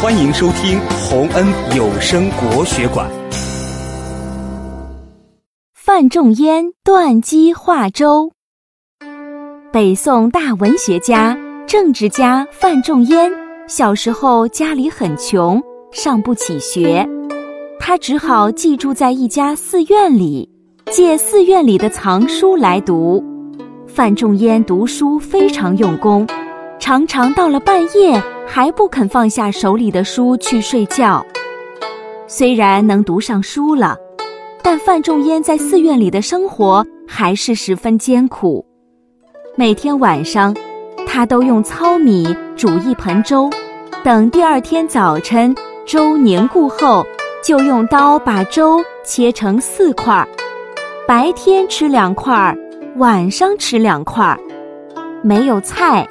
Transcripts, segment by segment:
欢迎收听洪恩有声国学馆。范仲淹断机画舟。北宋大文学家、政治家范仲淹小时候家里很穷，上不起学，他只好寄住在一家寺院里，借寺院里的藏书来读。范仲淹读书非常用功，常常到了半夜还不肯放下手里的书去睡觉。虽然能读上书了，但范仲淹在寺院里的生活还是十分艰苦。每天晚上，他都用糙米煮一盆粥，等第二天早晨粥凝固后，就用刀把粥切成四块，白天吃两块。晚上吃两块，没有菜，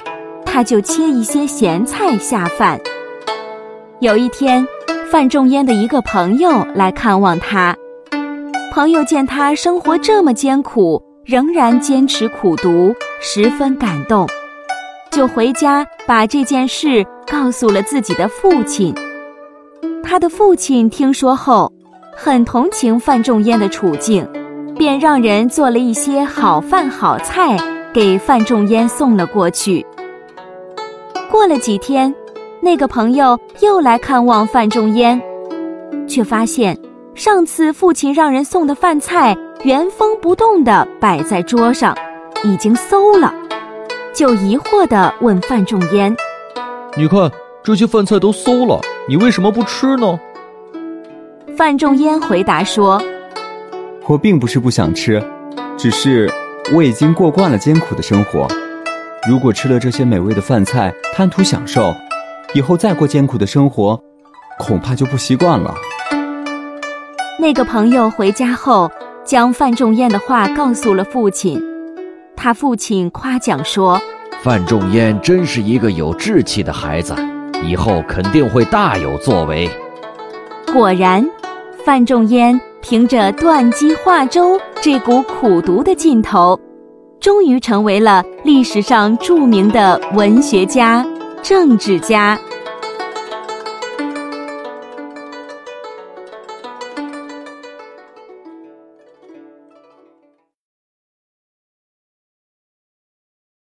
他就切一些咸菜下饭。有一天，范仲淹的一个朋友来看望他，朋友见他生活这么艰苦，仍然坚持苦读，十分感动，就回家把这件事告诉了自己的父亲。他的父亲听说后，很同情范仲淹的处境。便让人做了一些好饭好菜给范仲淹送了过去。过了几天，那个朋友又来看望范仲淹，却发现上次父亲让人送的饭菜原封不动地摆在桌上，已经馊了，就疑惑地问范仲淹：“你看这些饭菜都馊了，你为什么不吃呢？”范仲淹回答说。我并不是不想吃，只是我已经过惯了艰苦的生活。如果吃了这些美味的饭菜，贪图享受，以后再过艰苦的生活，恐怕就不习惯了。那个朋友回家后，将范仲淹的话告诉了父亲。他父亲夸奖说：“范仲淹真是一个有志气的孩子，以后肯定会大有作为。”果然，范仲淹。凭着断机画舟这股苦读的劲头，终于成为了历史上著名的文学家、政治家。